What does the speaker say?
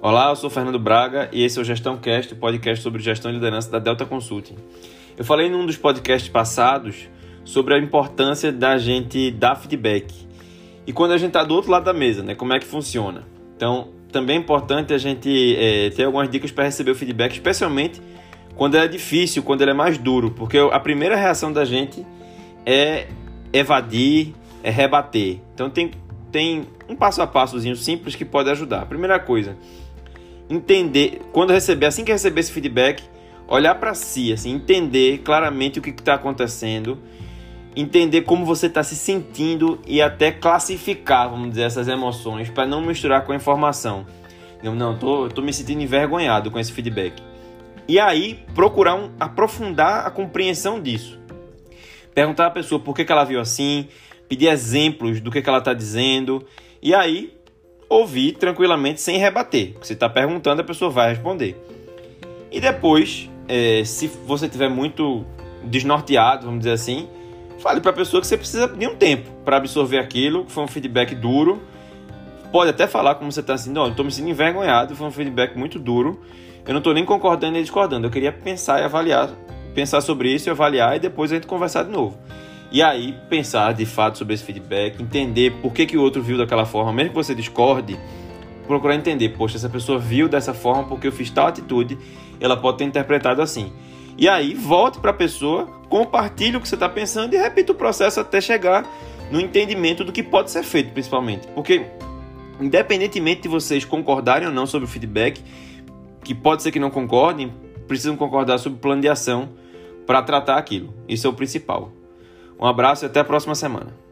Olá, eu sou Fernando Braga e esse é o Gestão Cast, o podcast sobre gestão e liderança da Delta Consulting. Eu falei num dos podcasts passados sobre a importância da gente dar feedback. E quando a gente está do outro lado da mesa, né, como é que funciona? Então, também é importante a gente é, ter algumas dicas para receber o feedback, especialmente quando é difícil, quando ele é mais duro, porque a primeira reação da gente é evadir, é rebater. Então tem, tem um passo a passozinho simples que pode ajudar. Primeira coisa, entender, quando receber, assim que receber esse feedback, olhar para si, assim, entender claramente o que está acontecendo, entender como você está se sentindo e até classificar, vamos dizer, essas emoções para não misturar com a informação. Eu não, tô, tô me sentindo envergonhado com esse feedback. E aí procurar um, aprofundar a compreensão disso. Perguntar à pessoa por que, que ela viu assim, pedir exemplos do que, que ela está dizendo, e aí ouvir tranquilamente sem rebater. Você está perguntando, a pessoa vai responder. E depois, é, se você estiver muito desnorteado, vamos dizer assim, fale para a pessoa que você precisa de um tempo para absorver aquilo, que foi um feedback duro. Pode até falar como você está assim, não, estou me sentindo envergonhado, foi um feedback muito duro. Eu não estou nem concordando nem discordando. Eu queria pensar e avaliar, pensar sobre isso e avaliar e depois a gente conversar de novo. E aí pensar de fato sobre esse feedback, entender por que, que o outro viu daquela forma, mesmo que você discorde, procurar entender, poxa, essa pessoa viu dessa forma porque eu fiz tal atitude, ela pode ter interpretado assim. E aí volte para a pessoa, compartilhe o que você está pensando e repita o processo até chegar no entendimento do que pode ser feito, principalmente. Porque, independentemente de vocês concordarem ou não sobre o feedback, que pode ser que não concordem, precisam concordar sobre o plano de ação para tratar aquilo. Isso é o principal. Um abraço e até a próxima semana.